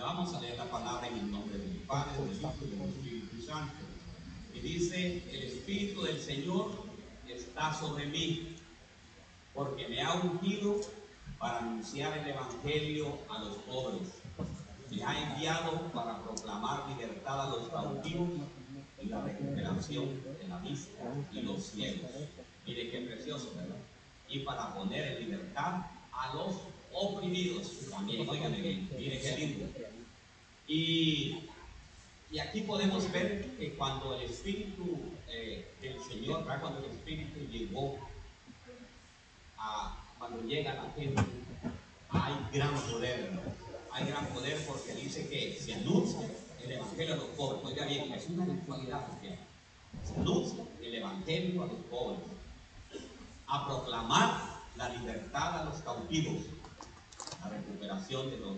ya vamos a leer la palabra en el nombre del Padre, del Hijo y del Espíritu Santo. Y dice, el Espíritu del Señor está sobre mí, porque me ha ungido para anunciar el Evangelio a los pobres. Me ha enviado para proclamar libertad a los cautivos y la recuperación de la vista y los ciegos. Mire qué precioso, ¿verdad? Y para poner en libertad a los oprimidos. También, oigan bien, mire qué lindo. Y, y, aquí podemos ver que cuando el Espíritu eh, del Señor, cuando el Espíritu llegó a, cuando llega la gente, hay gran poder, hay gran poder porque dice que se anuncia el Evangelio a los pobres. Oiga bien, es una virtualidad porque se anuncia el Evangelio a los pobres, a proclamar la libertad a los cautivos, la recuperación de los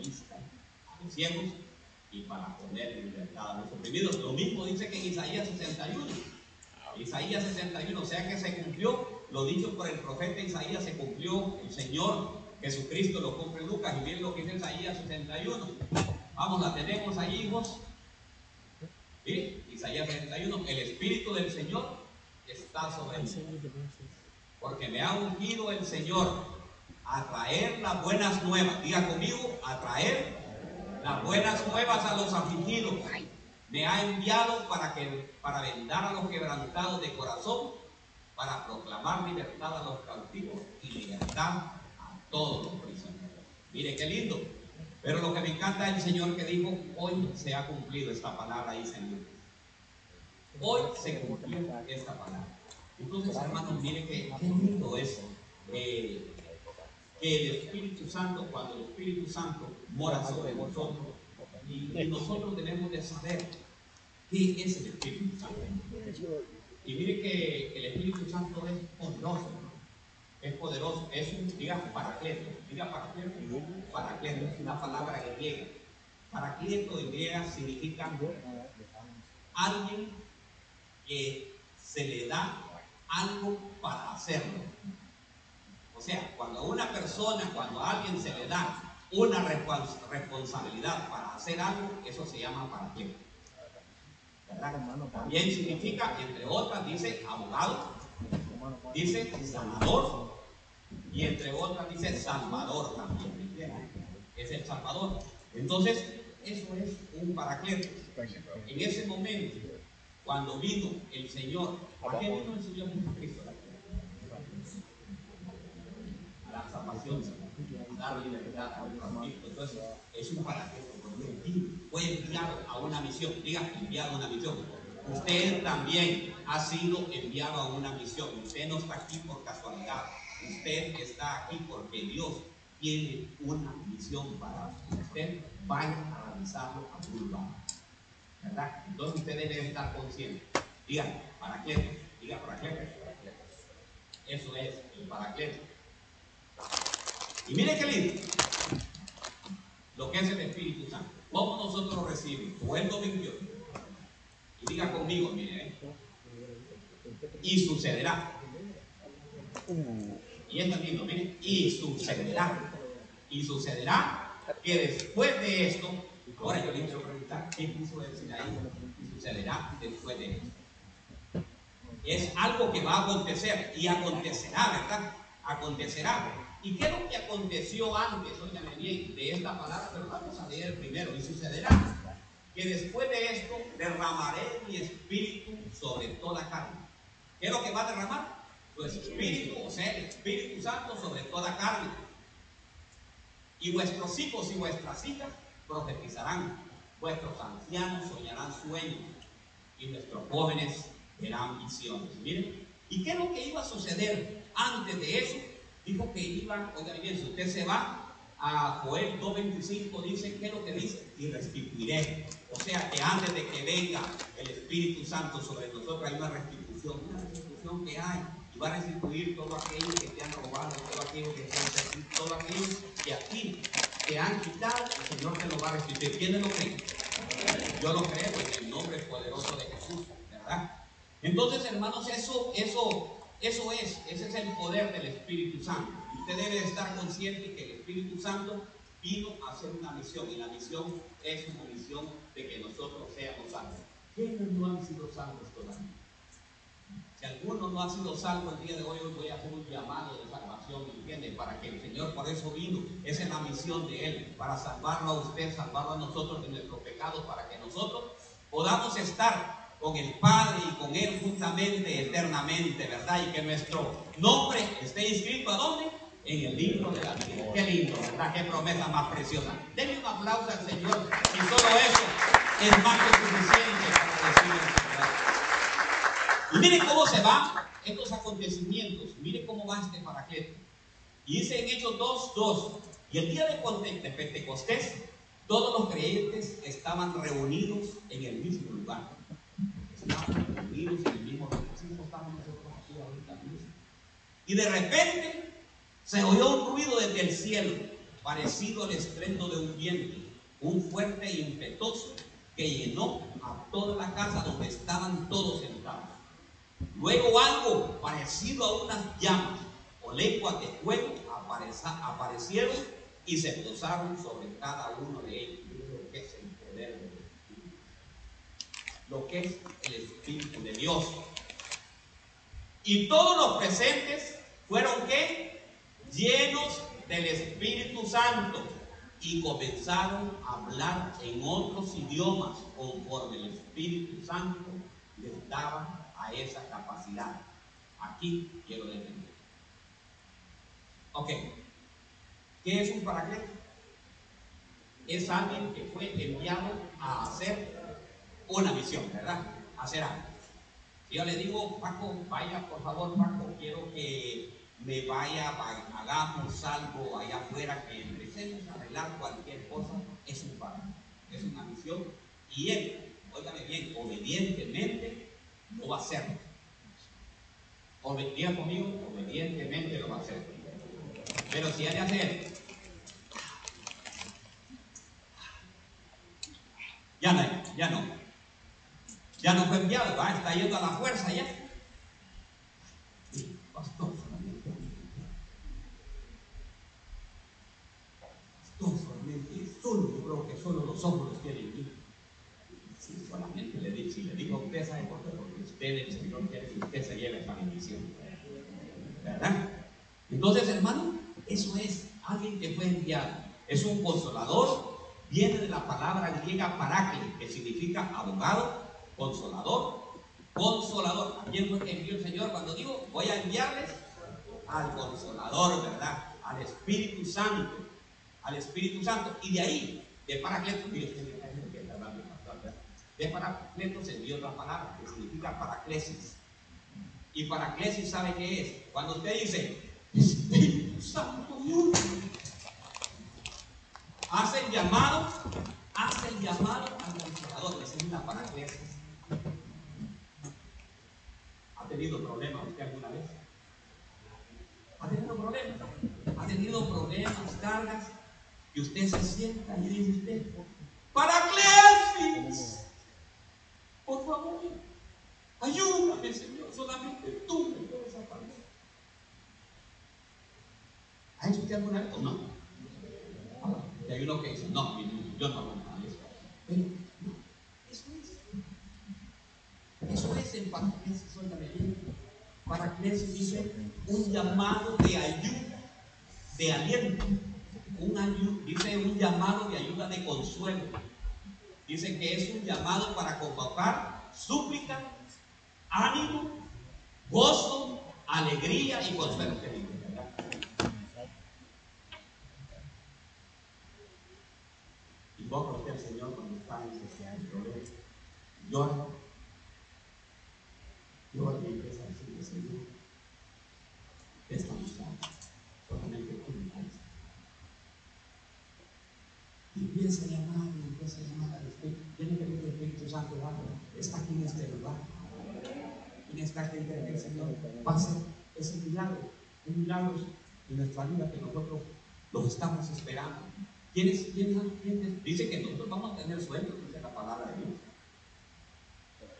ciegos y para poner libertad a los oprimidos. Lo mismo dice que en Isaías 61. Isaías 61, o sea que se cumplió lo dicho por el profeta Isaías, se cumplió el Señor Jesucristo lo cumple Lucas y miren lo que dice Isaías 61. Vamos, la tenemos ahí, hijos. Isaías 61. El Espíritu del Señor está sobre mí. Porque me ha ungido el Señor a traer las buenas nuevas. Diga conmigo, a traer las buenas nuevas a los afligidos. Me ha enviado para, que, para vendar a los quebrantados de corazón, para proclamar libertad a los cautivos y libertad todos los prisioneros. Mire qué lindo. Pero lo que me encanta es el Señor que dijo, hoy se ha cumplido esta palabra ahí, Señor. Hoy se cumplió esta palabra. Entonces, hermanos, mire qué lindo es eh, el Espíritu Santo, cuando el Espíritu Santo mora sobre nosotros, y, nosotros debemos de saber qué es el Espíritu Santo. Y mire que el Espíritu Santo es poderoso es poderoso, es un, diga, paracleto, diga paracleto, paracleto es una palabra griega. Paracleto en griega significa alguien que se le da algo para hacerlo. O sea, cuando a una persona, cuando a alguien se le da una responsabilidad para hacer algo, eso se llama paracleto. También significa, entre otras, dice abogado, dice sanador, y entre otras dice Salvador también. Es el Salvador. Entonces, eso es un paracleto. En ese momento, cuando vino el Señor, ¿a qué vino el Señor Jesucristo? A la salvación, a dar libertad a. Entonces, es un paracleto. Fue enviado a una misión. Diga, enviado a una misión. Usted también ha sido enviado a una misión. Usted no está aquí por casualidad. Usted está aquí porque Dios tiene una misión para usted. Vaya a realizarlo a su lugar. ¿Verdad? Entonces usted debe estar consciente. Diga, ¿para qué? Diga, ¿para qué? Eso es el para qué. Y mire qué lindo. Lo que es el Espíritu Santo. ¿Cómo nosotros lo recibimos? Buen 28. Y diga conmigo, mire. ¿eh? Y sucederá. Y es lindo, miren, y sucederá. Y sucederá que después de esto, ahora yo le quiero preguntar, ¿qué quiso decir ahí? Sucederá después de esto. Es algo que va a acontecer y acontecerá, ¿verdad? Acontecerá. ¿Y qué es lo que aconteció antes, óigame bien, de esta palabra? Pero vamos a leer primero. Y sucederá que después de esto derramaré mi espíritu sobre toda carne. ¿Qué es lo que va a derramar? su espíritu, o sea, el Espíritu Santo sobre toda carne. Y vuestros hijos y vuestras hijas profetizarán, vuestros ancianos soñarán sueños y vuestros jóvenes verán visiones. Miren, ¿y qué es lo que iba a suceder antes de eso? Dijo que iba, oigan bien, si usted se va a Joel 2.25, dice, ¿qué es lo que dice? Y restituiré. O sea que antes de que venga el Espíritu Santo sobre nosotros hay una restitución, una restitución que hay va a restituir todo aquello que te han robado, todo aquello que te han todo aquello que a ti te han quitado, el Señor te lo va a restituir. ¿Quién lo cree? Yo lo creo en el nombre poderoso de Jesús, ¿verdad? Entonces, hermanos, eso, eso, eso es, ese es el poder del Espíritu Santo. Usted debe estar consciente que el Espíritu Santo vino a hacer una misión y la misión es una misión de que nosotros seamos salvos. ¿Quiénes no han sido salvos todavía? Si alguno no ha sido salvo el día de hoy, hoy voy a hacer un llamado de salvación, ¿entiende? Para que el Señor por eso vino. Esa es la misión de Él, para salvarlo a usted, salvarlo a nosotros de nuestros pecados, para que nosotros podamos estar con el Padre y con Él juntamente, eternamente, ¿verdad? Y que nuestro nombre esté inscrito a dónde? En el libro de la vida. Qué lindo, ¿verdad? Qué promesa más preciosa. Denle un aplauso al Señor. Y solo eso es más que suficiente para decirle y miren cómo se van estos acontecimientos. Miren cómo va este paracleto. Y dice en Hechos 2, 2. Y el día de Pentecostés, todos los creyentes estaban reunidos en el mismo lugar. Y de repente se oyó un ruido desde el cielo, parecido al estrendo de un viento, un fuerte e impetuoso que llenó a toda la casa donde estaban todos sentados. Luego algo parecido a unas llamas o lenguas de fuego aparecieron y se posaron sobre cada uno de ellos. Lo que es el poder del Espíritu. Lo que es el Espíritu de Dios. Y todos los presentes fueron que llenos del Espíritu Santo y comenzaron a hablar en otros idiomas conforme el Espíritu Santo les daba a esa capacidad. Aquí quiero defender. Ok. ¿Qué es un paracleto? Es alguien que fue enviado a hacer una misión, ¿verdad? hacer algo. Si yo le digo, Paco, vaya, por favor, Paco, quiero que me vaya, hagamos algo allá afuera, que empecemos a arreglar cualquier cosa, es un paracleto. Es una misión. Y él, óigame bien, obedientemente lo va a hacer. Obedía conmigo, obedientemente lo va a hacer. Pero si que hacer, ya no, ya no. Ya no fue enviado, va, está yendo a la fuerza ya. pastor, solamente. Pastor, solamente, solo, creo que solo los los tienen Sí, solamente le digo, si le digo a usted, ¿sabe por qué? el Señor quiere que usted se lleve esa bendición. ¿Verdad? Entonces, hermano, eso es alguien que fue enviado. Es un consolador, viene de la palabra griega paracle, que significa abogado, consolador, consolador. ¿A quién fue que envió el Señor? Cuando digo, voy a enviarles al consolador, ¿verdad? Al Espíritu Santo. Al Espíritu Santo. Y de ahí, de paracleto, de paracleto se dio otra palabra que significa paraclesis. Y paraclesis, ¿sabe qué es? Cuando usted dice, Espíritu Santo, hace el llamado, hace el llamado al consolador. Esa es una paraclesis. ¿Ha tenido problemas usted alguna vez? ¿Ha tenido problemas? ¿Ha tenido problemas, cargas? Y usted se sienta y dice usted, paraclesis. Por favor, ayúdame, Señor, solamente tú me puedes. ¿Ha hecho usted alguna vez o no? Y hay uno que dice, no, yo no hago nada de eso. Pero, no, eso es. Eso es en Paraclesis, óigame bien. Paraclesis dice un llamado de ayuda, de aliento. Un dice un llamado de ayuda de consuelo Dice que es un llamado para convocar súplica, ánimo, gozo, alegría y consuelo. Invoca usted al Señor cuando está en ese problema. Llora. Llora y empieza a decirle, Señor, ¿qué está buscando? Solamente tú me Y empieza a llamar, y empieza a llamar tiene que ver el Espíritu Santo está aquí en este lugar. En esta gente del Señor va a ser ese milagro, un milagro en nuestra vida que nosotros los estamos esperando. ¿Quiénes, quiénes, quiénes? Dice que nosotros vamos a tener sueños, dice la palabra de Dios.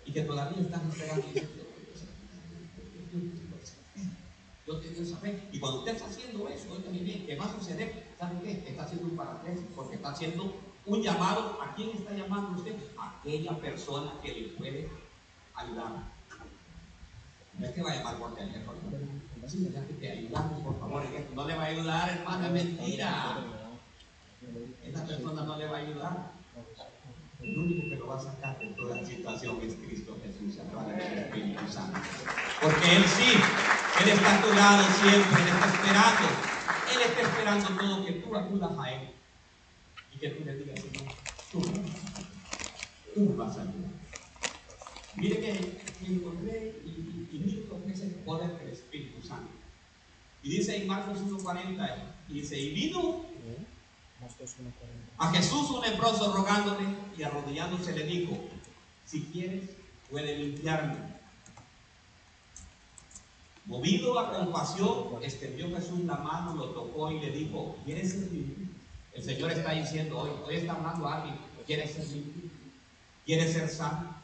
Y que todavía están esperando. Yo Yo te dio esa fe. Y cuando usted está haciendo eso, oiga ¿qué va a suceder? ¿Sabe qué? Está haciendo un parapeso, porque está haciendo un llamado. ¿A quién está llamando usted? Aquella persona que le puede ayudar. No es que va a llamar por teléfono. Te ayudamos, por favor. No le va a ayudar, hermano, es mentira. Esa persona no le va a ayudar. El único que lo va a sacar de toda la situación es Cristo Jesús a través del Espíritu Santo. Porque Él sí, Él está a tu lado siempre, Él está esperando. Él está esperando todo que tú acudas a Él. Y que tú le digas, Señor, tú, tú vas a ayudar. Mire que encontré y, y, lo que el poder del Espíritu Santo. Y dice en Marcos 1.40, y dice, y vino a Jesús un leproso rogándole y arrodillándose le dijo, si quieres, puede limpiarme. Movido a compasión, extendió Jesús la mano, lo tocó y le dijo, ¿quieres ser limpio? El Señor está diciendo hoy, hoy está hablando a alguien, ¿quieres ser limpio? ¿Quieres ser sano?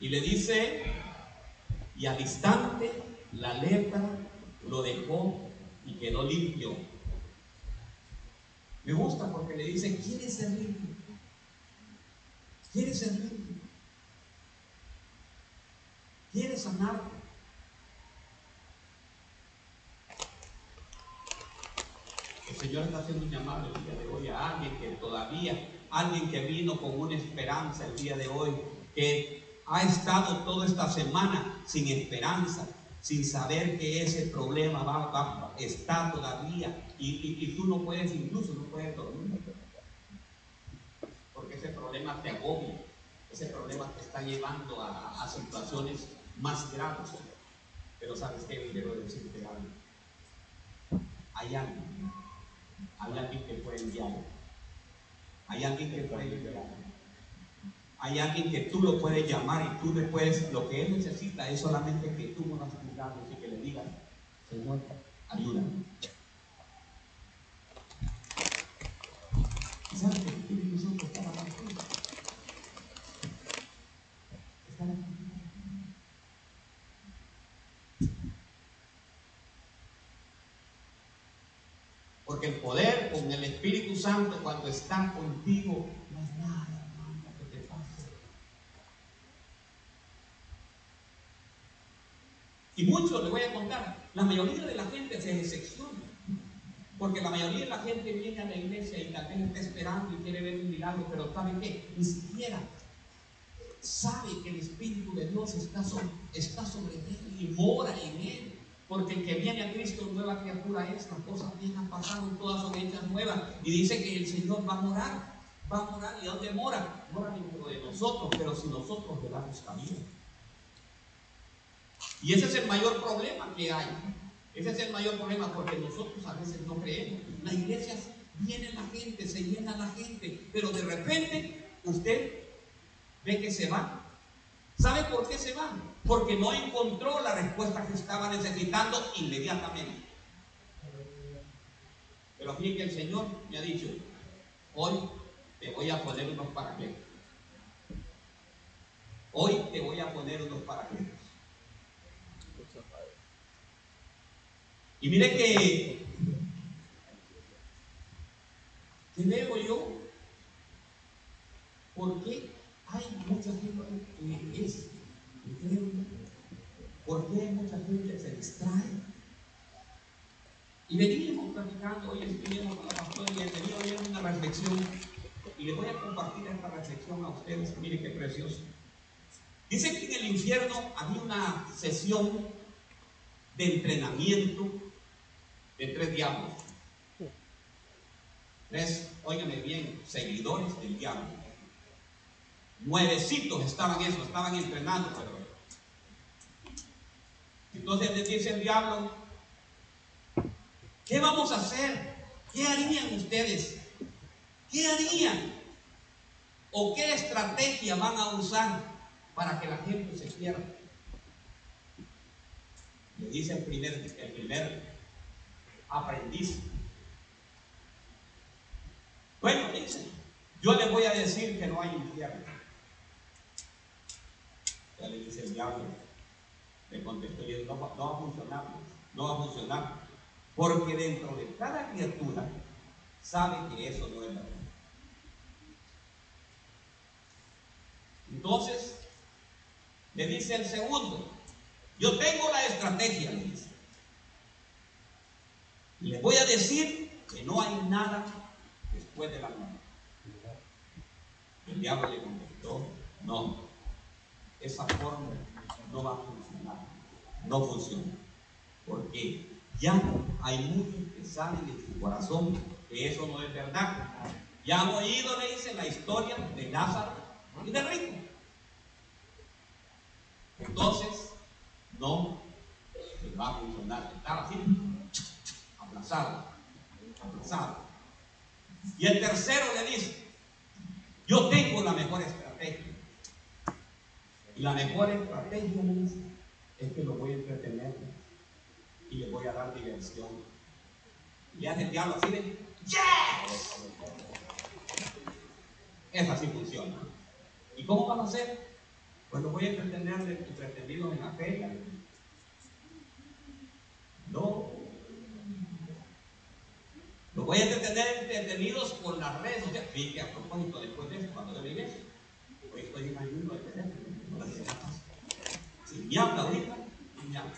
Y le dice, y al instante la lepra lo dejó y quedó limpio. Me gusta porque le dice, ¿quieres ser limpio? ¿Quieres ser limpio? ¿Quieres sanar? El Señor está haciendo un llamado el día de hoy a alguien que todavía, alguien que vino con una esperanza el día de hoy, que ha estado toda esta semana sin esperanza, sin saber que ese problema va, va, está todavía y, tú no puedes, incluso no puedes dormir. Porque ese problema te agobia, ese problema te está llevando a, situaciones más graves. Pero sabes qué, quiero decirte algo. Hay alguien, hay alguien que puede enviar. Hay alguien que puede enviar hay alguien que tú lo puedes llamar y tú le puedes, lo que él necesita es solamente que tú labios y que le digas, Señor, ayúdame. ¿Sabes que el Espíritu Santo está hablando? Está Porque el poder con el Espíritu Cuando está contigo no es nada. Y muchos, les voy a contar, la mayoría de la gente se decepciona. Porque la mayoría de la gente viene a la iglesia y tal vez está esperando y quiere ver un milagro, pero ¿sabe qué? Ni siquiera sabe que el Espíritu de Dios está sobre, está sobre él y mora en él. Porque el que viene a Cristo, nueva criatura es, las cosas bien han pasado, todas son hechas nuevas. Y dice que el Señor va a morar, va a morar. ¿Y dónde mora? Mora dentro de nosotros, pero si nosotros le damos camino. Y ese es el mayor problema que hay. Ese es el mayor problema porque nosotros a veces no creemos. Las iglesias viene la gente, se llena la gente, pero de repente usted ve que se va. ¿Sabe por qué se va? Porque no encontró la respuesta que estaba necesitando inmediatamente. Pero que el Señor me ha dicho, hoy te voy a poner unos paraquedas. Hoy te voy a poner unos paraquedas. Y mire que, ¿qué veo yo? Porque hay mucha gente que es ¿Por qué mucha gente se distrae? Y venimos platicando, hoy estuvimos con la pastora y venía hoy una reflexión y les voy a compartir esta reflexión a ustedes. Mire qué precioso. Dice que en el infierno había una sesión de entrenamiento de tres diablos. Tres, óigame bien, seguidores del diablo. Nuevecitos estaban eso, estaban entrenando, pero. Entonces les dice el diablo, ¿qué vamos a hacer? ¿Qué harían ustedes? ¿Qué harían? ¿O qué estrategia van a usar para que la gente se pierda? Le dice el primer, el primer aprendiz. Bueno, dice, yo les voy a decir que no hay infierno. Cosa, le contestó y no, no va a funcionar, no va a funcionar. Porque dentro de cada criatura sabe que eso no es verdad. Entonces, le dice el segundo, yo tengo la estrategia, le dice. Le voy a decir que no hay nada después de la muerte. El diablo le contestó, no, esa forma no va a funcionar, no funciona, porque ya hay muchos que saben en su corazón que eso no es verdad. Ya han oído, le dice, la historia de Lázaro y de Rico. Entonces, no va a funcionar. Estaba así, aplazado, aplazado. Y el tercero le dice, yo tengo la mejor estrategia. Y la mejor estrategia es que lo voy a entretener y le voy a dar diversión. Y hace el diablo así de, ¡Yes! Esa sí funciona. ¿Y cómo van a hacer? Pues lo voy a entretener entretenidos en la feria. No. Lo voy a entretener entretenidos con las redes sociales. Fíjate, a propósito, después de eso, cuando yo llegué, hoy estoy en ayuno de teléfono. Habla ahorita, me habla.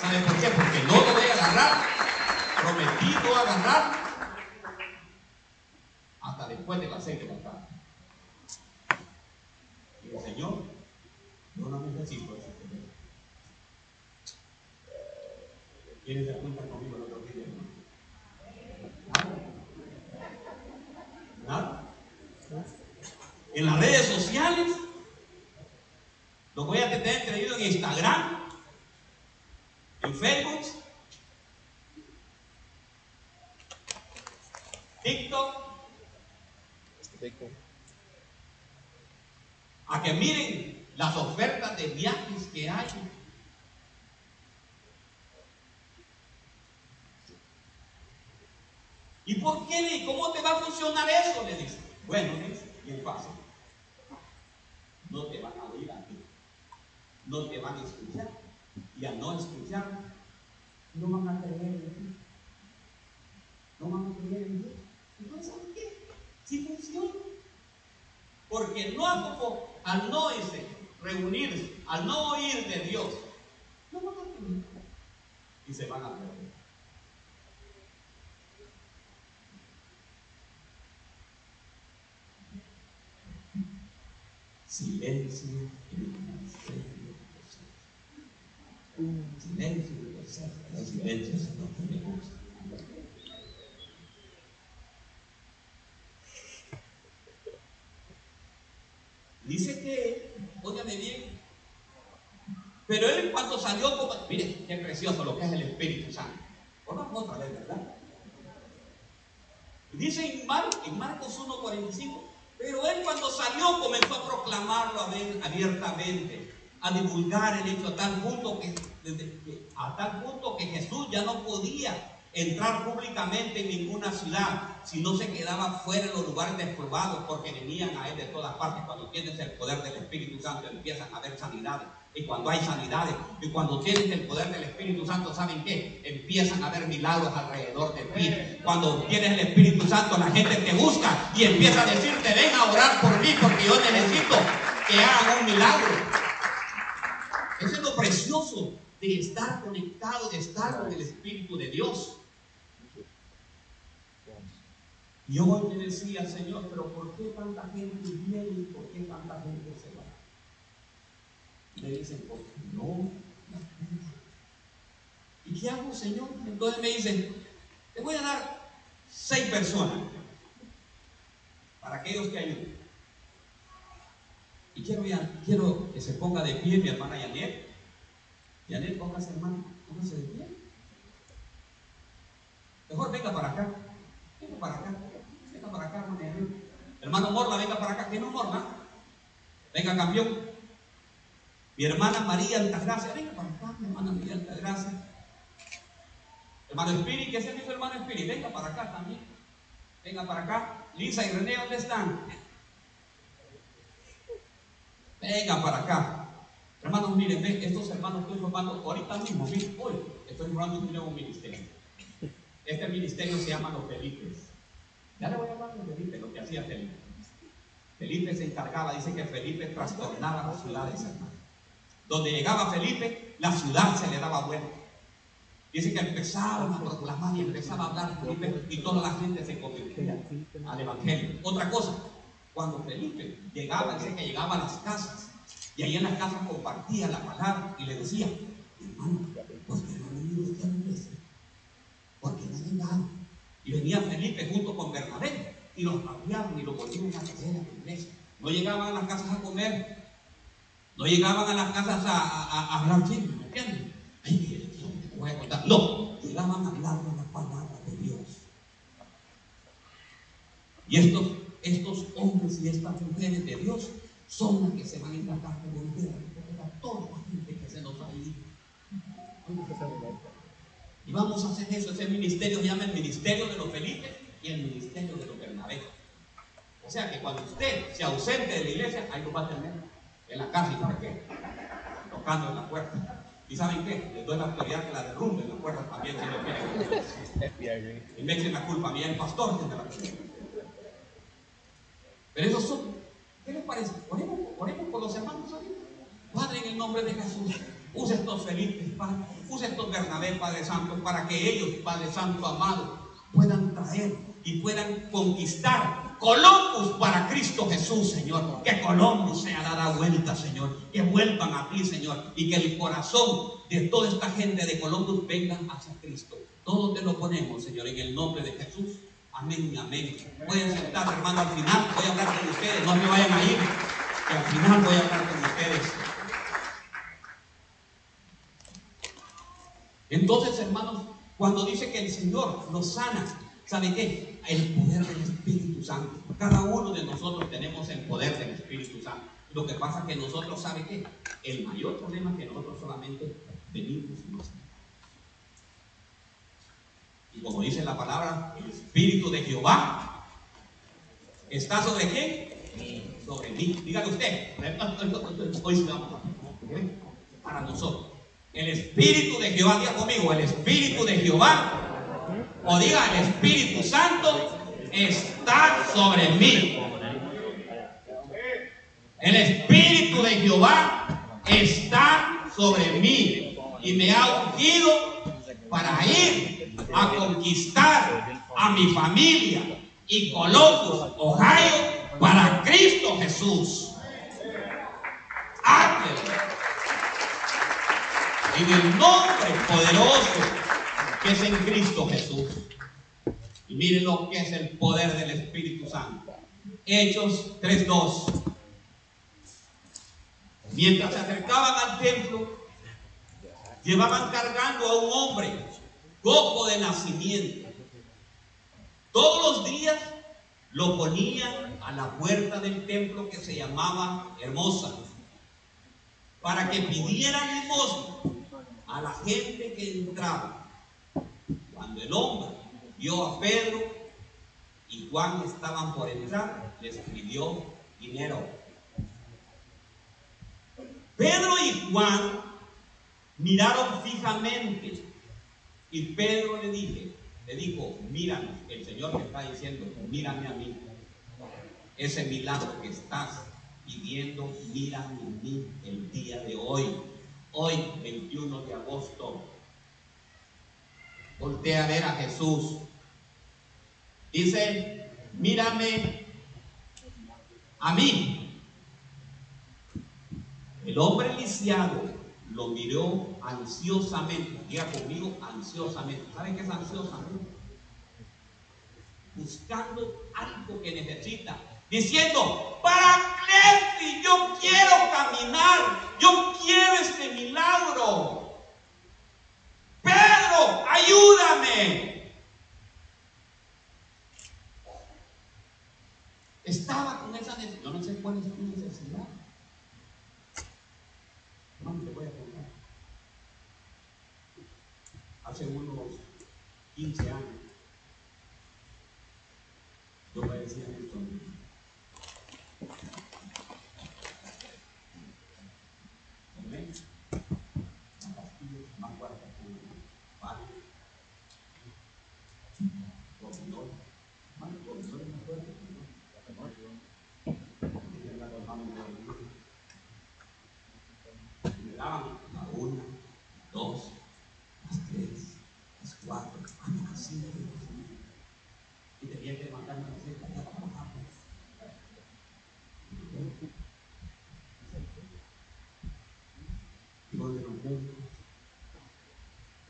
¿Sabe por qué? Porque no lo voy a agarrar. Prometí no agarrar hasta después de las seis de la tarde. Y el Señor, no una mujercita de ¿Quiénes se apuntan conmigo el otro día? ¿Nada? ¿Nada? En las redes sociales, lo voy a tener traído en Instagram, en Facebook, TikTok, a que miren las ofertas de viajes que hay. ¿Y por qué? ¿Cómo te va a funcionar eso? Le dice. Bueno, es bien fácil. No te van a oír. No te van a escuchar. Y al no escuchar, no van a creer en ti. No van a creer en ti. Entonces, ¿sabes qué? Si funciona. Porque no como al no ese, reunirse, al no oír de Dios, no van a creer. Y se van a perder. Silencio El silencio. Dice que, óigame bien, pero él cuando salió, como, mire, qué precioso lo que es el Espíritu Santo. Otra vez, ¿verdad? Dice en, Mar, en Marcos 1.45, pero él cuando salió comenzó a proclamarlo abiertamente, a divulgar el hecho a tal punto que, a tal punto que Jesús ya no podía entrar públicamente en ninguna ciudad, si no se quedaba fuera en los lugares desprobados, porque venían a él de todas partes. Cuando tienes el poder del Espíritu Santo empiezan a haber sanidades. Y cuando hay sanidades, y cuando tienes el poder del Espíritu Santo, ¿saben qué? Empiezan a haber milagros alrededor de ti. Cuando tienes el Espíritu Santo, la gente te busca y empieza a decirte, ven a orar por mí, porque yo necesito que hagan un milagro. De estar conectado, de estar con el Espíritu de Dios. Yo hoy me decía, Señor, pero ¿por qué tanta gente viene y por qué tanta gente se va? Me dicen, porque no ¿Y qué hago, Señor? Entonces me dicen, te voy a dar seis personas para que ayuden. Y quiero, quiero que se ponga de pie mi hermana Yanet. Yanet, póngase hermano, póngase de pie. Mejor venga para acá. Venga para acá. Venga para acá, hermano. Hermano Morla, venga para acá. ¿Quién no Morla? Venga, campeón. Mi hermana María Altagracia, venga para acá, mi hermana María Altagracia. Hermano Espíritu, ¿qué se dijo hermano Espíritu? Venga para acá también. Venga para acá. Lisa y René, ¿dónde están? venga para acá. Hermanos, miren, estos hermanos estoy formando ahorita mismo, hoy estoy formando un nuevo ministerio. Este ministerio se llama Los Felipes. Ya le voy a hablar de Felipe, lo que hacía Felipe. Felipe se encargaba, dice que Felipe trastornaba las ciudades, hermanos. Donde llegaba Felipe, la ciudad se le daba vuelta. Dice que empezaban a proclamar y empezaba a hablar Felipe y toda la gente se convertía al Evangelio. Otra cosa, cuando Felipe llegaba, dice que llegaba a las casas y ahí en las casas compartía la palabra y le decía, hermano, ¿por qué no han venido a la iglesia? ¿Por qué no llegado? Y venía Felipe junto con Bernabé y los cambiaban y los volvían a traer a la iglesia. No llegaban a las casas a comer, no llegaban a las casas a, a, hablar chismes, ¿me entiendes? Ay, voy a contar. No, llegaban a hablar de la palabra de Dios. Y estos, estos hombres y estas mujeres de Dios son las que se van a encargar de volver a recuperar toda la gente que se nos ha ido. Y vamos a hacer eso. Ese ministerio se llama el Ministerio de los Felices y el Ministerio de los Bernabé. O sea que cuando usted se ausente de la iglesia, ahí lo va a tener en la casa y para qué? Tocando en la puerta. ¿Y saben qué? Les doy la autoridad que la derrumben la puerta también si lo quieren. Y me echen la culpa a mí, el pastor que me la Pero esos son, ¿qué les parece? Oremos, oremos por los hermanos ahorita. Padre, en nombre de Jesús, use estos felices, Padre, use estos Bernabé, Padre Santo, para que ellos, Padre Santo amado, puedan traer y puedan conquistar Columbus para Cristo Jesús, Señor. Que Columbus sea dada vuelta, Señor. Que vuelvan a ti, Señor. Y que el corazón de toda esta gente de Columbus vengan hacia Cristo. Todo te lo ponemos, Señor, en el nombre de Jesús. Amén y amén. Pueden sentar, hermano, al final voy a hablar con ustedes. No me vayan a ir. Que al final voy a hablar con ustedes. Entonces, hermanos, cuando dice que el Señor nos sana, ¿sabe qué? El poder del Espíritu Santo. Cada uno de nosotros tenemos el poder del Espíritu Santo. Lo que pasa es que nosotros, ¿sabe qué? El mayor problema es que nosotros solamente venimos y como dice la palabra, el Espíritu de Jehová está sobre quién? Sobre mí. Dígale usted. Hoy sí vamos a para nosotros. El Espíritu de Jehová, diga conmigo, el Espíritu de Jehová o diga, el Espíritu Santo está sobre mí. El Espíritu de Jehová está sobre mí y me ha ungido para ir a conquistar a mi familia y Columbus, Ohio, para Cristo Jesús. Y En el nombre poderoso que es en Cristo Jesús. Y miren lo que es el poder del Espíritu Santo. Hechos 3.2. Mientras se acercaban al templo, llevaban cargando a un hombre, cojo de nacimiento. Todos los días lo ponían a la puerta del templo que se llamaba Hermosa, para que pidiera limosna a la gente que entraba. Cuando el hombre vio a Pedro y Juan estaban por entrar, les pidió dinero. Pedro y Juan miraron fijamente y Pedro le dije, le dijo, mírame, el Señor me está diciendo, mírame a mí. Ese milagro que estás pidiendo, mírame a mí el día de hoy. Hoy, 21 de agosto voltea a ver a Jesús. Dice, mírame a mí. El hombre lisiado lo miró ansiosamente. Diga conmigo, ansiosamente. ¿Saben qué es ansiosamente? Buscando algo que necesita. Diciendo, para si yo quiero caminar, yo quiero este milagro. Pedro, ayúdame. Estaba con esa necesidad. Yo no sé cuál es tu necesidad. No te voy a contar. Hace unos 15 años, yo padecía esto. cuatro, a las cinco. Y tenía que levantarme a las seis para trabajar. Y donde los médicos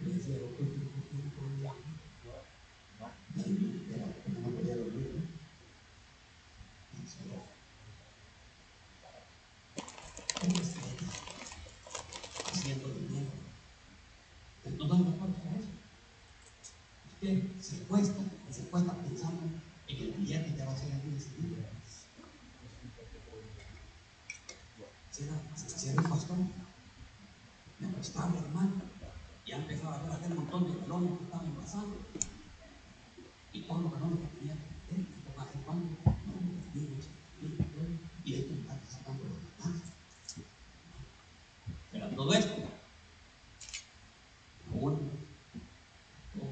le decía, doctor, ¿por qué no podía? Era como no podía dormir. Y se lo- ¿Cómo está ella? Haciendo dinero. No da la parte a eso. Se cuesta, se cuesta pensando en el día que ya va a ser el día siguiente. Será, se cierra el pastor. Me prestaba hermano. Y ha empezado a ver aquel montón de balones que estaban pasando. Y todos los balones que tenía que meter, y por hace cuando, no, amigos, y esto me está sacando los demás. Pero todo esto, uno, dos,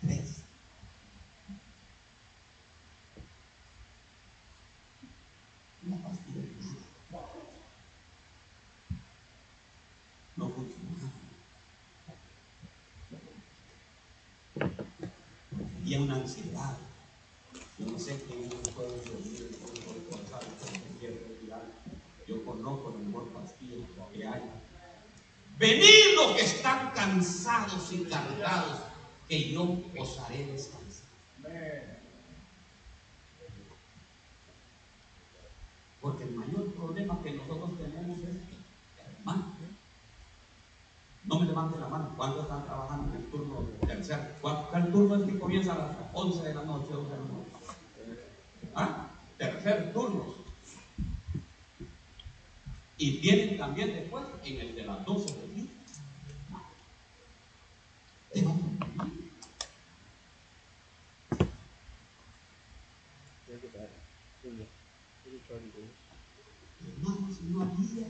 tres. Una pastilla de nada. No funcionaba. Había una ansiedad. Yo no sé quién es el pueblo de el pueblo de retirar. Yo conozco la mejor pastilla que hay. Venid los que están cansados y cargados, que yo os haré descansar. Porque el mayor problema que nosotros tenemos es, hermano, no me levante la mano. ¿Cuántos están trabajando en el turno tercero? ¿Cuál, cuál turno es que comienza a las 11 de la noche, 12 de la noche? ¿Ah? Tercer turno. Y tienen también después en el de las 12 del día. Te van a morir. Hermanos, no había.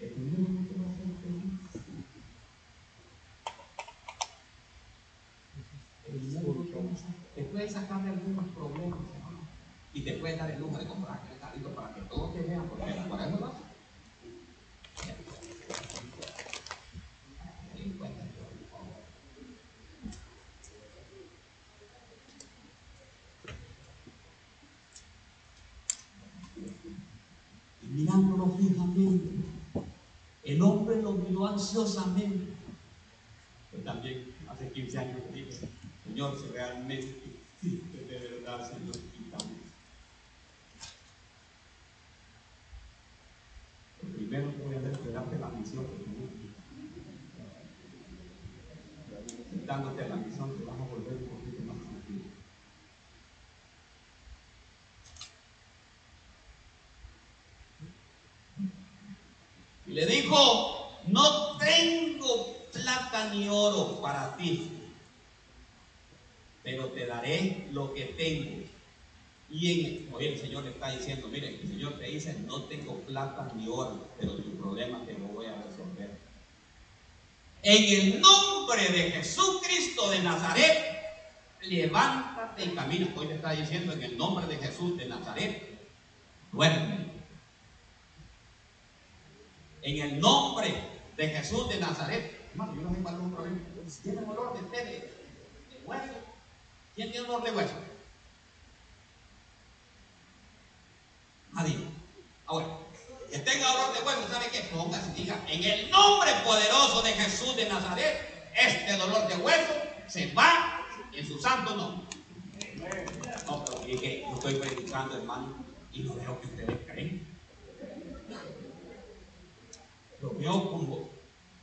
El dinero no te va a hacer feliz. El dinero no te va a hacer- sacar de algunos problemas. Y te puede dar el lujo de comprar aquel carrito para que todos te vean, porque por favor. y mirándolo fijamente. El hombre lo miró ansiosamente. Yo también hace 15 años dije, Señor, si realmente existe de verdad, Señor, quítame. Lo primero que voy a hacer es darte la misión que tienes. Dándote la misión, te vas a volver un poquito más tranquilo. Y le dijo, no tengo plata ni oro para ti, pero te daré lo que tengo. Y en, el Señor le está diciendo, mire, el Señor te dice, no tengo plata ni oro, pero tu problema te lo voy a resolver. En el nombre de Jesucristo de Nazaret, levántate y camina. Hoy le está diciendo, en el nombre de Jesús de Nazaret, duerme. En el nombre de Jesús de Nazaret. Hermano, yo no sé cuál es un problema. ¿Tiene dolor de té de hueso? ¿Quién tiene dolor de hueso? Nadie. Ahora, que tenga dolor de hueso, ¿sabe qué? Póngase y diga, en el nombre poderoso de Jesús de Nazaret, este dolor de hueso se va en su santo nombre. No, pero dije, yo estoy predicando, hermano, y no veo que ustedes creen. Lo veo como,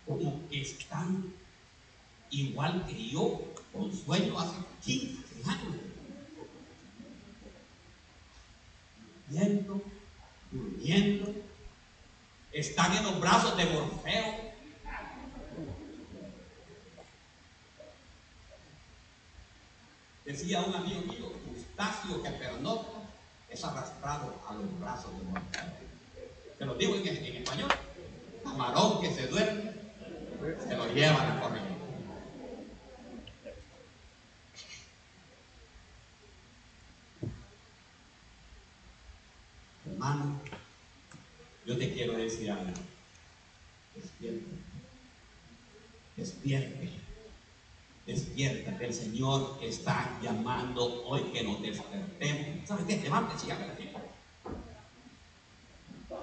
como que están igual que yo, con sueño hace 15 en los brazos de Morfeo. Decía un amigo mío, Eustacio que pernocta es arrastrado a los brazos de Morfeo. Te lo digo en, en español. Camarón que se duerme, se lo llevan a correr. Hermano, yo te quiero decir algo. Despierta. Despierte. Despierta, que el Señor está llamando hoy que nos despertemos. ¿Sabes qué? Levántese y haga la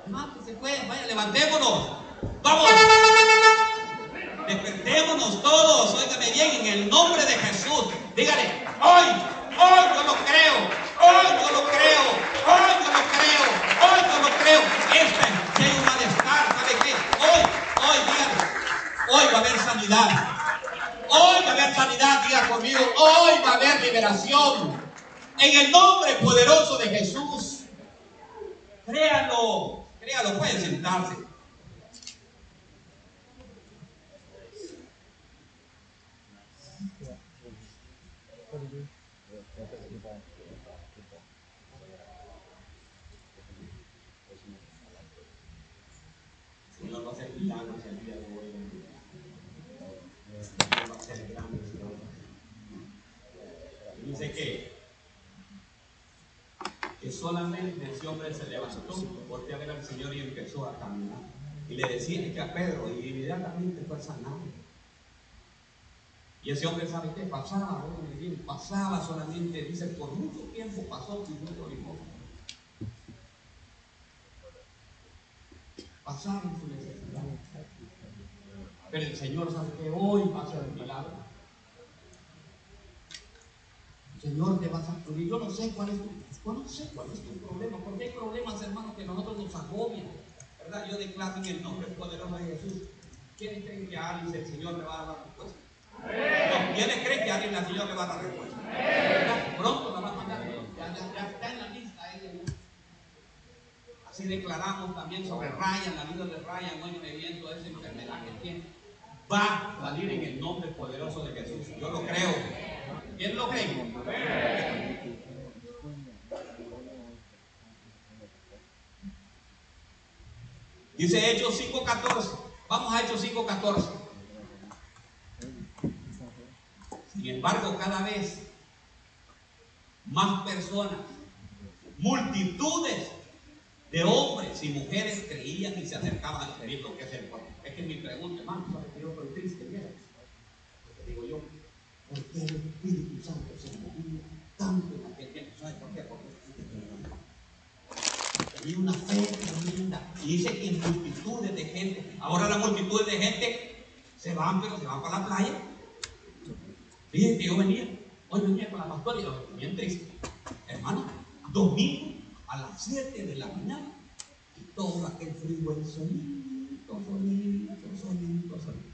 Levántese, pues, vaya, levantémonos. ¡Vamos! Despertémonos todos, óigame bien, en el nombre de Jesús. Dígale, hoy, hoy yo lo creo, hoy yo lo creo, hoy yo lo creo, hoy yo lo creo. Este es un malestar, ¿sabe qué? Hoy, hoy, dígale, hoy va a haber sanidad. Hoy va a haber sanidad, diga conmigo, hoy va a haber liberación. En el nombre poderoso de Jesús. Créalo, créalo, pueden sentarse. Dice que, que solamente ese hombre se levantó, volteó a ver al Señor y empezó a caminar. Y le decía que a Pedro, y inmediatamente fue sanado. Y ese hombre, ¿sabe qué? Pasaba, pasaba solamente, dice, por mucho tiempo pasó sin mucho limón. Pasaba en su. Pero el Señor sabe que hoy va a ser el milagro. El Señor te va a sacudir. Yo no sé cuál es tu, yo no sé cuál es tu problema, porque hay problemas, hermanos, que nosotros nos agobian. ¿Verdad? Yo declaro en el nombre poderoso de Jesús. ¿Quiénes creen que a alguien el Señor le va a dar respuesta? No, ¿Quiénes creen que a alguien el Señor le va a dar respuesta? Pronto la va a mandar. Ya, está en la lista ella. Así declaramos también sobre Ryan, la vida de Ryan, hoy viviendo esa enfermedad que tiene. Va a salir en el nombre poderoso de Jesús. Yo lo creo. ¿Quién lo cree? Dice Hechos 5.14. Vamos a Hechos 5.14. Sin embargo, cada vez más personas, multitudes de hombres y mujeres creían y se acercaban al Señor lo que es el cuerpo. Es que mi pregunta, hermano, ¿sabes que yo estoy triste? Mira, porque digo yo, ¿por qué el Espíritu Santo se movía tanto en aquel tiempo? ¿Sabes por qué? Porque tenía una fe tremenda. Y dice que en multitudes de gente, ahora la multitud de gente se van, pero se van para la playa. Fíjense yo venía, hoy venía con la pastora y lo bien triste. Hermano, domingo a las 7 de la mañana y todo aquel frío el solito, solito, solito, solito.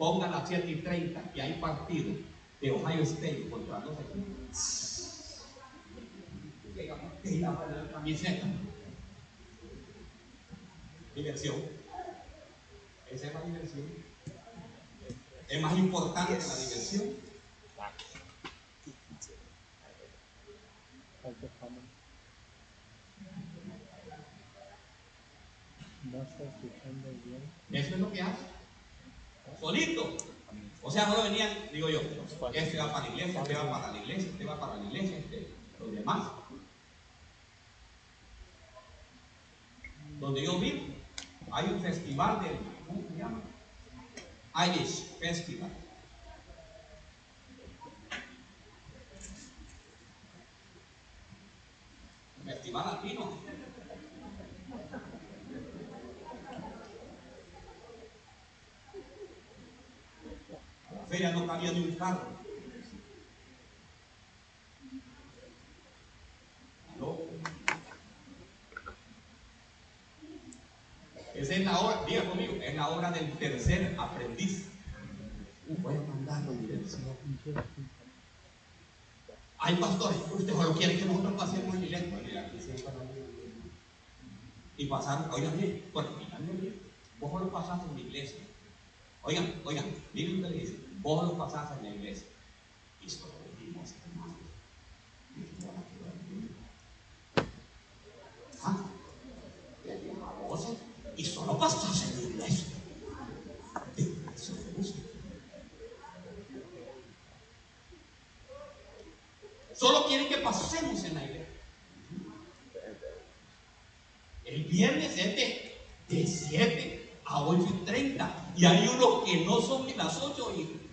Ponga a las 7 y 30 y hay partido de Ohio State contra. Que poner la camiseta. Diversión. Esa es la diversión. Es más importante la diversión. No está escuchando bien. Eso es lo que hace. Solito. O sea, no venían, digo yo, este va para la iglesia, este va para la iglesia, este va para la iglesia, este, los demás. Donde yo vivo, hay un festival de, ¿cómo se llama? Irish Festival. Festival latino. Feria no cabía ni un carro. ¿Aló? Esa es la hora, diga conmigo, es la hora del tercer aprendiz. Voy a mandarlo. Hay pastores, usted solo quiere que nosotros pasemos en iglesia. Y pasaron, oigan bien, porque finalmente vos solo pasaste en la iglesia. Oigan, oigan, miren lo que le dice, vos lo pasaste en la iglesia. Y solo venimos, hermanos. Y ahora quiero. ¿Ah? Y solo pasaste en la iglesia. Solo quieren que pasemos en la iglesia. El viernes es de, de 7 a 8 y 30. 7.30 y hay unos que no son ni las 8 y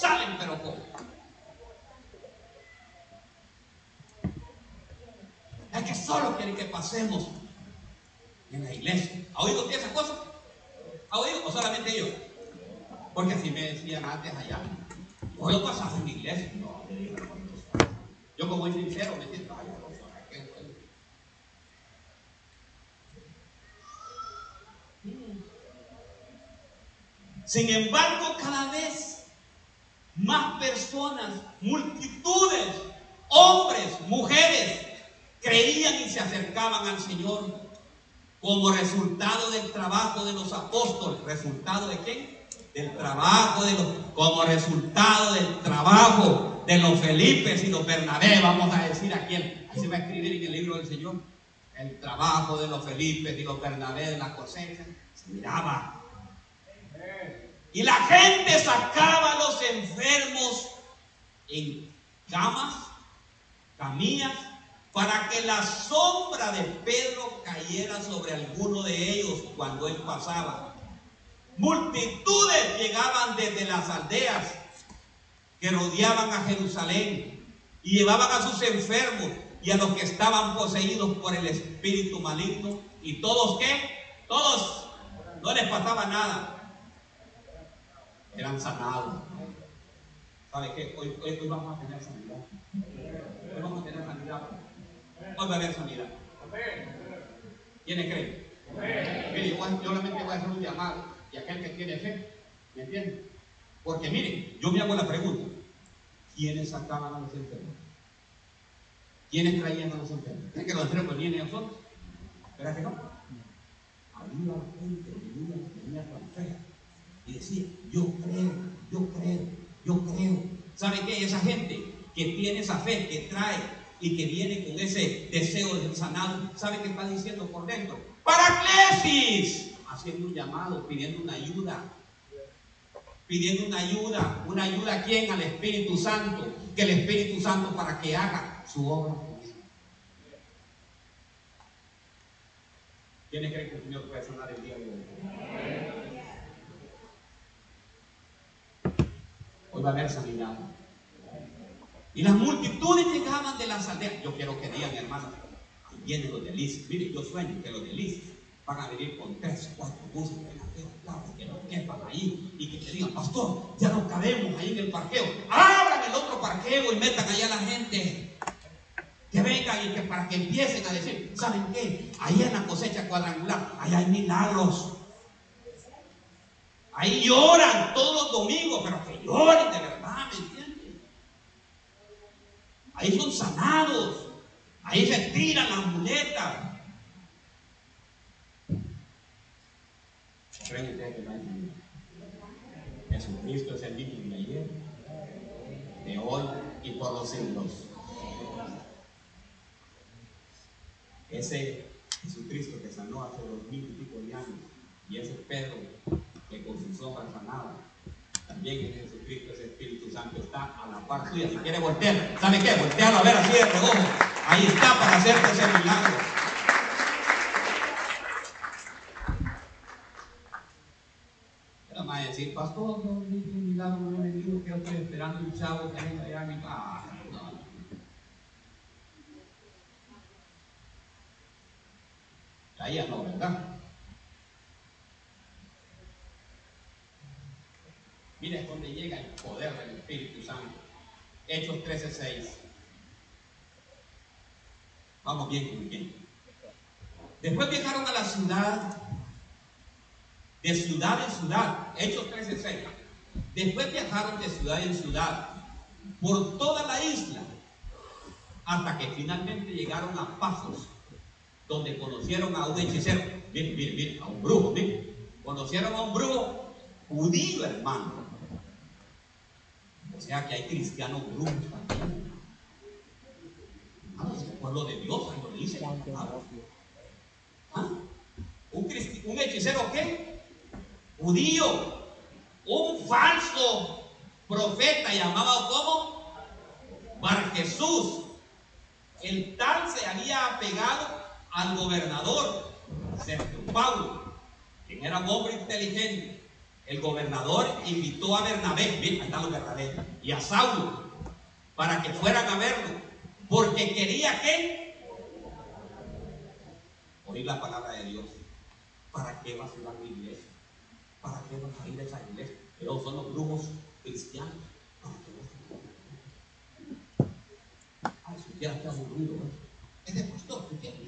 salen pero poco. Es que solo quieren que pasemos en la iglesia. ¿Ha oído usted esas cosas? ¿Ha oído? ¿O solamente yo? Porque si me decían antes allá, ¿o lo pasas en la iglesia? No, yo como soy sincero me siento. Sin embargo, cada vez más personas, multitudes, hombres, mujeres, creían y se acercaban al Señor como resultado del trabajo de los apóstoles. ¿Resultado de qué? Del trabajo de los, como resultado del trabajo de los Felipes y los Bernabé, vamos a decir aquí, así va a escribir en el libro del Señor, el trabajo de los Felipes y los Bernabé de la cosecha, se miraba y la gente sacaba a los enfermos en camas, camillas, para que la sombra de Pedro cayera sobre alguno de ellos cuando él pasaba. Multitudes llegaban desde las aldeas que rodeaban a Jerusalén y llevaban a sus enfermos y a los que estaban poseídos por el espíritu maligno. ¿Y todos qué? Todos. No les pasaba nada eran sanados. ¿Sabe qué? Hoy, hoy, vamos a tener sanidad. Hoy vamos a tener sanidad. Hoy va a haber sanidad. ¿Quiénes creen? Mire, yo, solamente voy a hacer un llamado y aquel que tiene fe, ¿me entiende? Porque miren, yo me hago la pregunta: ¿quiénes sacaban a los enfermos? ¿Quiénes traían a los enfermos? ¿Creen que los enfermos vienen a nosotros? ¿Verdad que no? Había gente que venía con fe decía, yo creo, yo creo, yo creo. ¿Sabe qué? Esa gente que tiene esa fe, que trae y que viene con ese deseo de sanado, ¿sabe qué está diciendo por dentro? Paraclesis, haciendo un llamado, pidiendo una ayuda. Pidiendo una ayuda, una ayuda a quién? Al Espíritu Santo, que el Espíritu Santo para que haga su obra. ¿Quiénes creen que el Señor puede sanar el día de hoy? Va a haber sanidad. Y las multitudes llegaban de las aldeas. Yo quiero que digan, hermanos, vienen los delicios. Miren, yo sueño que los delicios van a venir con tres, cuatro buses que nos quepan ahí y que te digan, pastor, ya no cabemos ahí en el parqueo. Abran el otro parqueo y metan allá a la gente. Que vengan y que para que empiecen a decir, ¿saben qué? Ahí en la cosecha cuadrangular, ahí hay milagros. Ahí lloran todos los domingos, pero lloren de verdad, ¿me entienden? Ahí son sanados. Ahí se tiran las muletas. ¿Creen ustedes que Jesucristo es el mismo de ayer, de hoy y por los siglos. Ese Jesucristo que sanó hace dos mil y pico de años, y ese Pedro que con sus ojos sanadas, también en Jesucristo ese Espíritu Santo está a la par suya. Si quiere voltear, ¿sabe qué? Voltearlo a ver así de reojo. Ahí está para hacerte ese milagro. Pero a decir, pastor, no, un milagro no me dijo que estoy esperando un chavo que venga allá a mi casa. Ahí ya no, ¿verdad? Mira dónde llega el poder del Espíritu Santo. Hechos 13:6. Vamos bien, muy bien. Después viajaron a la ciudad, de ciudad en ciudad. Hechos 13:6. Después viajaron de ciudad en ciudad, por toda la isla, hasta que finalmente llegaron a Pasos, donde conocieron a un hechicero. Miren, miren, miren, a un brujo, miren. Conocieron a un brujo judío, hermano. O sea que hay cristianos también. Ah, es el pueblo de Dios, lo dice. ¿Ah? ¿Un, ¿Un hechicero qué? Judío. Un falso profeta llamado como Bar Jesús. El tal se había apegado al gobernador Sergio Pablo quien era un hombre inteligente, el gobernador invitó a Bernabé, mira, está los Bernabé, y a Saulo, para que fueran a verlo, porque quería que oír la palabra de Dios. ¿Para qué vas a ir a la iglesia? ¿Para qué vas a ir a esa iglesia? Pero son los grupos cristianos. ¿Para qué vas a Ay, si quieres que aburrido, ¿eh? Es de pastor, ¿qué quieres?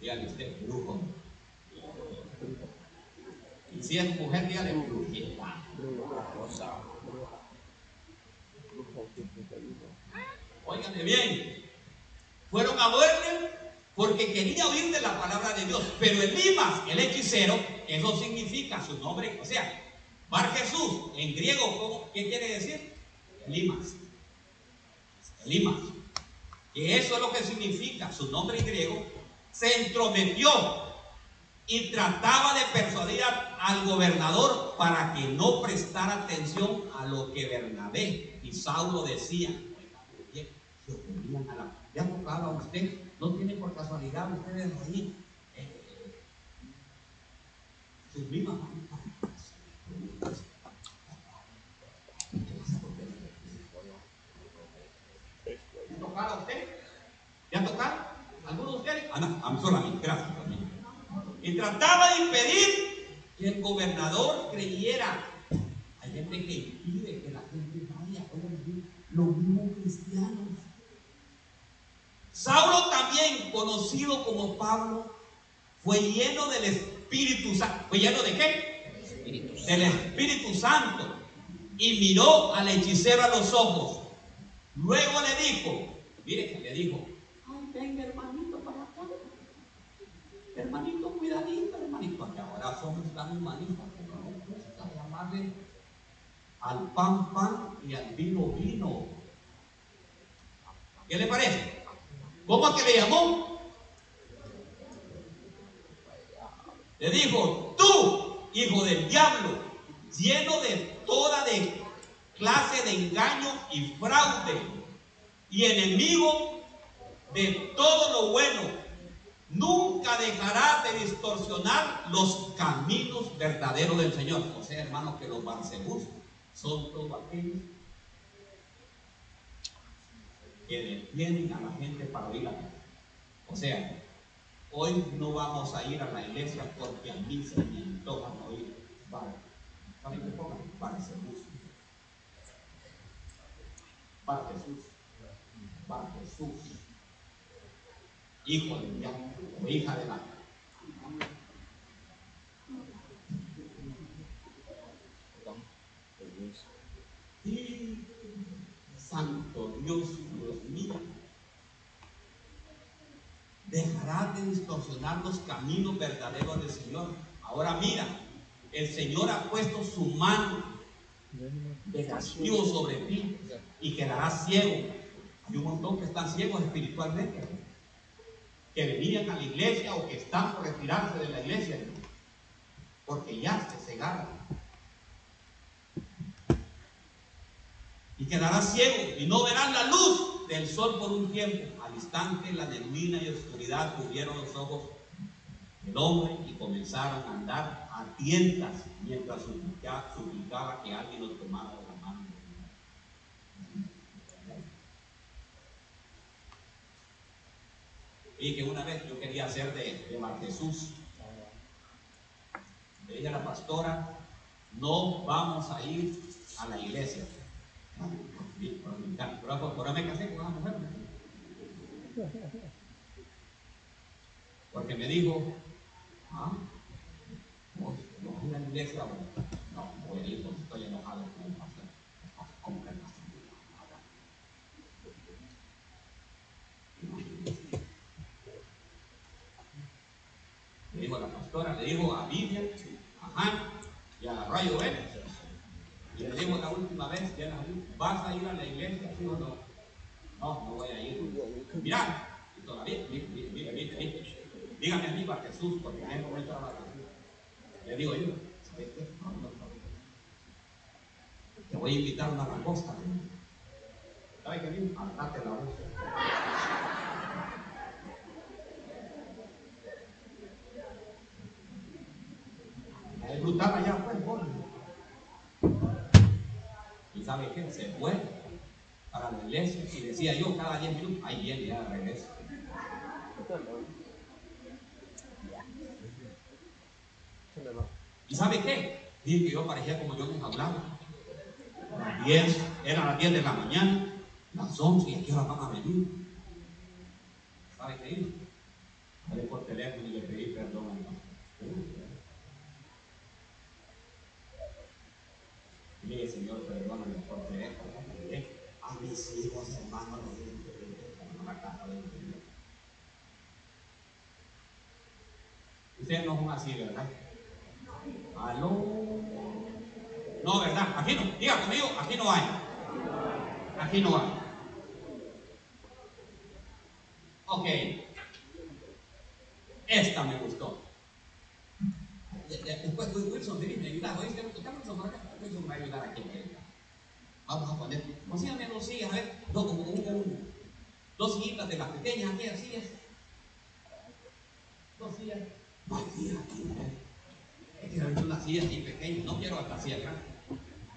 Dígale usted, brujo. Si es mujer, dígale brujita. Óigame bien. Fueron a verle porque quería oír de la palabra de Dios. Pero el Limas, el hechicero, eso significa su nombre. O sea, Bar Jesús, en griego, ¿qué quiere decir? Limas. Limas. Que eso es lo que significa su nombre en griego. Se entrometió y trataba de persuadir al gobernador para que no prestara atención a lo que Bernabé y Saulo decían. ¿Le ha tocado a usted? ¿No tiene por casualidad ustedes ahí eh, sus mismas ¿Le ha tocado a usted? ¿Le ha tocado? ¿Alguno de ustedes? Ah, no, a mí solo a mí, gracias. Y trataba de impedir que el gobernador creyera. Hay gente que impide que la gente vaya, los mismos cristianos. Saulo también, conocido como Pablo, fue lleno del Espíritu Santo. ¿Fue lleno de qué? Del Espíritu Santo. Y miró al hechicero a los ojos. Luego le dijo, mire, le dijo, ay, venga hermanito para acá. Hermanito, cuidadito, hermanito. Que ahora somos tan humanitos que no nos gusta llamarle al pan pan y al vino vino. ¿Qué le parece? ¿Cómo que le llamó? Le dijo, tú, hijo del diablo, lleno de toda clase de engaño y fraude, y enemigo de todo lo bueno, nunca dejarás de distorsionar los caminos verdaderos del Señor. O sea, hermanos, que los barcebús son todos aquellos que detienen a la gente para oír la O sea, hoy no vamos a ir a la iglesia porque a mí se me antoja oír. Vale. ¿Saben qué pongan? Jesús. Para Jesús. Hijo de diablo o hija de la. Santo Dios, Dios mío, dejará de distorsionar los caminos verdaderos del Señor. Ahora mira, el Señor ha puesto su mano de castigo sobre ti y quedarás ciego. Hay un montón que están ciegos espiritualmente, que venían a la iglesia o que están por retirarse de la iglesia, porque ya se cegaron. y quedarás ciego y no verás la luz del sol por un tiempo. Al instante la neblina y oscuridad cubrieron los ojos del hombre y comenzaron a andar a tientas mientras suplicaba, que alguien los tomara de la mano. Y que una vez yo quería hacer de, de Mar Jesús. Le dije a la pastora, no vamos a ir a la iglesia por, me casé con una mujer. Porque me dijo, ah, no, no a la iglesia, no, voy a ir porque estoy enojado con el pastor. ¿Cómo que el pastor? Le dijo a la pastora, le dijo a Vivian, a Han y a Rayo Vélez. Y le digo la última vez, ya ¿vas a ir a la iglesia? ¿Sí o no? No, no voy a ir. Mira, y todavía, mire, mire, mire, dígame a mí para Jesús, porque en ese momento la Le digo yo, ¿sabes qué? No, no, no. Te voy a invitar a una langosta. ¿Sabes qué? Bien? Andate la voz. A disfrutar allá, pues, gordo. ¿Y sabe qué? Se fue para la iglesia y decía yo cada 10 minutos, ahí viene ya de regreso. ¿Y sabe qué? Dije que yo parecía como yo me hablaba. Las 10, eran las 10 de la mañana, las 11 y aquí ahora van a venir. ¿Sabe qué hizo? Hablé por teléfono y le pedí perdón al pastor. Dije, Señor, perdóname por teléfono. A mis hijos, hermanos, la casa de Dios. Ustedes no son así, ¿verdad? Aló. No, ¿verdad? Aquí no. Diga conmigo, aquí no hay. Aquí no hay. Ok. Esta me gustó. Después Wilson, vení, me ayuda. ¿Oíste? Wilson por acá. Me va a ayudar aquí. Vamos a poner. Consíganme dos sillas, a ver. No, como uno, uno. Dos sillas de las pequeñas, aquellas sillas. Dos sillas. Sillas aquí, ¿eh? Es que una silla así pequeña. No quiero hasta así acá.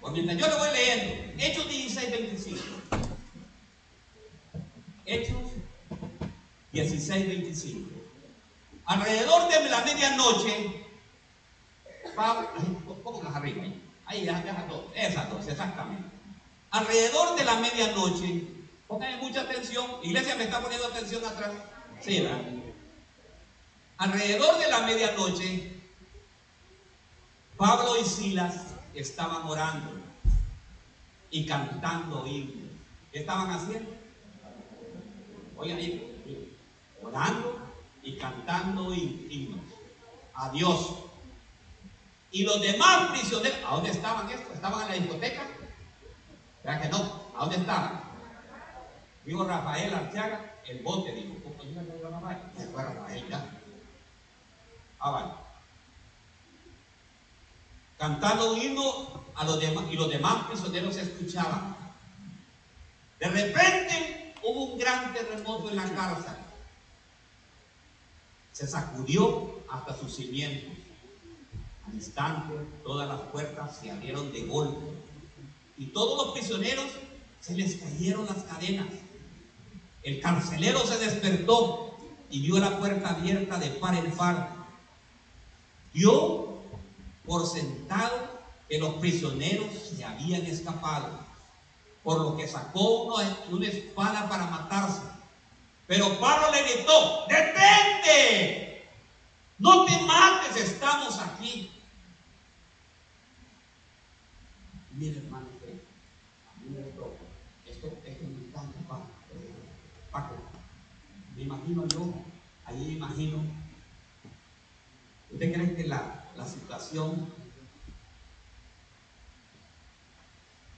Pues mientras yo le voy leyendo, Hechos 16, 25. Hechos 16, 25. Alrededor de la medianoche, Pablo, pónganlas arriba ahí. Ahí, esas dos, esas dos, exactamente. Alrededor de la medianoche, pónganme mucha atención. Iglesia me está poniendo atención atrás. Sí, ¿verdad? Alrededor de la medianoche, Pablo y Silas estaban orando y cantando himnos. ¿Qué estaban haciendo? Oigan orando y cantando himnos a Dios. Y los demás prisioneros, ¿a dónde estaban estos? ¿Estaban en la discoteca? ¿Verdad que no? ¿A dónde estaban? Dijo Rafael Arteaga, el bote, dijo. Se fue Rafael ya. Ah, vale. Cantando un himno a los demás, y los demás prisioneros escuchaban. De repente hubo un gran terremoto en la cárcel. Se sacudió hasta sus cimientos. Al instante, todas las puertas se abrieron de golpe. Y todos los prisioneros se les cayeron las cadenas. El carcelero se despertó y vio la puerta abierta de par en par. Dio por sentado que los prisioneros se habían escapado, por lo que sacó una, espada para matarse. Pero Pablo le gritó, detente, no te mates, estamos aquí. Mire hermano, a mí me esto, esto me encanta, Paco. Paco, me imagino yo, ahí me imagino, ¿usted cree que la, la situación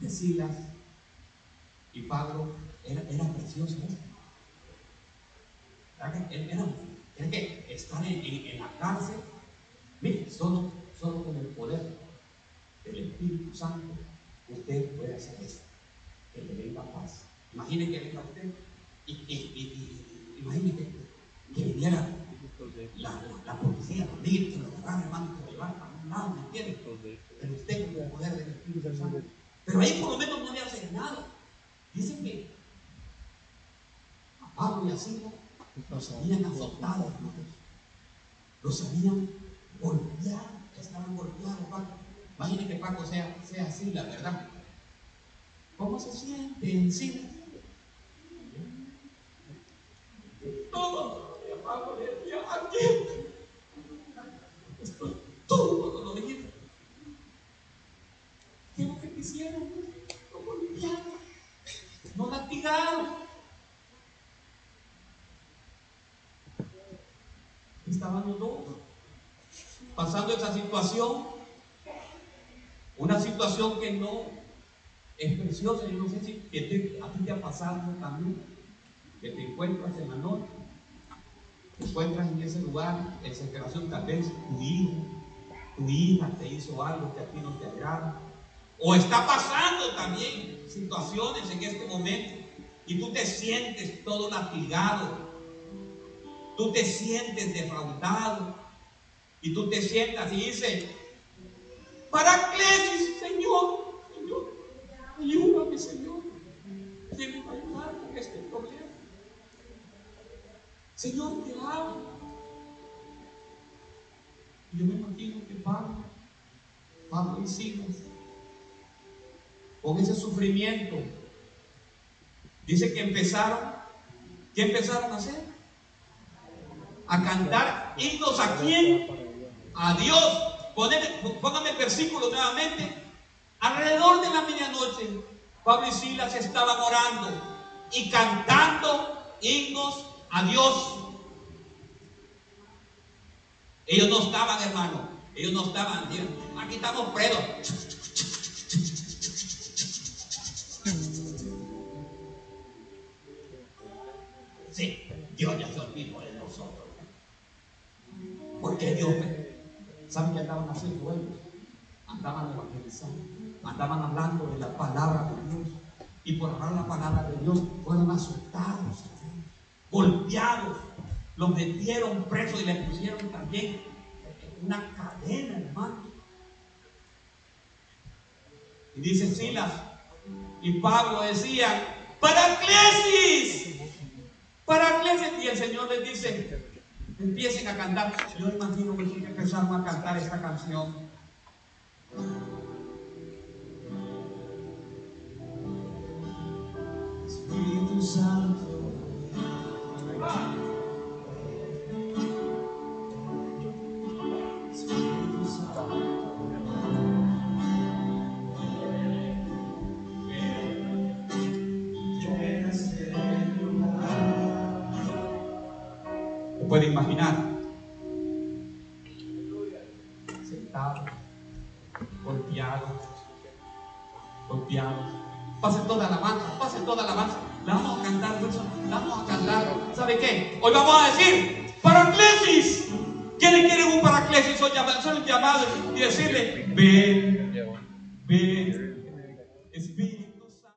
de Silas y Pablo era, era preciosa. Era, era, que estar en, la cárcel, mire, solo, con el poder del Espíritu Santo, usted puede hacer eso, que le venga paz. Imagine que venga usted y, imagine que, que viniera la, policía, los que lo agarran, hermano, que lo llevan a un lado, ¿me entiendes? Pero usted con el poder del Espíritu Santo. Pero ahí por lo menos no le hacen nada. Dicen que a Pablo y a Sila los habían azotado, hermanos. Los habían golpeado, estaban golpeados, Paco. Imaginen que Paco sea, sea Sila, ¿verdad? ¿Cómo se siente en Sila? Todo Pablo le decía, aquí estoy todo dolorido. ¿Qué es lo que quisieron? No golpearon, no latigaron. Estaban los dos pasando esa situación, una situación que no es preciosa. Yo no sé si a ti te ha pasado también, que te encuentras en la noche encuentras en ese lugar de desesperación, tal vez tu hijo, tu hija te hizo algo que a ti no te agrada. O está pasando también situaciones en este momento y tú te sientes todo latigado. Tú te sientes defraudado y tú te sientas y dices, Paraclesis, Señor, Señor, ayúdame, Señor. Quiero ayudar con este problema. Señor, te amo. Yo me imagino que Pablo, Pablo y Silas, con ese sufrimiento, dice que empezaron, ¿qué empezaron a hacer? A cantar himnos a quién? A Dios. póngame el versículo nuevamente. Alrededor de la medianoche, Pablo y Silas estaban orando y cantando himnos a Dios. Ellos no estaban, hermano. Ellos no estaban. Aquí estamos presos. Andaban hablando de la palabra de Dios. Y por hablar la palabra de Dios fueron asustados, golpeados, los metieron presos y les pusieron también una cadena, hermano. Y dice Silas y Pablo decían, Paraclesis, Paraclesis. Y el Señor les dice, empiecen a cantar. Yo imagino que empezaron a cantar esta canción. Espíritu Santo.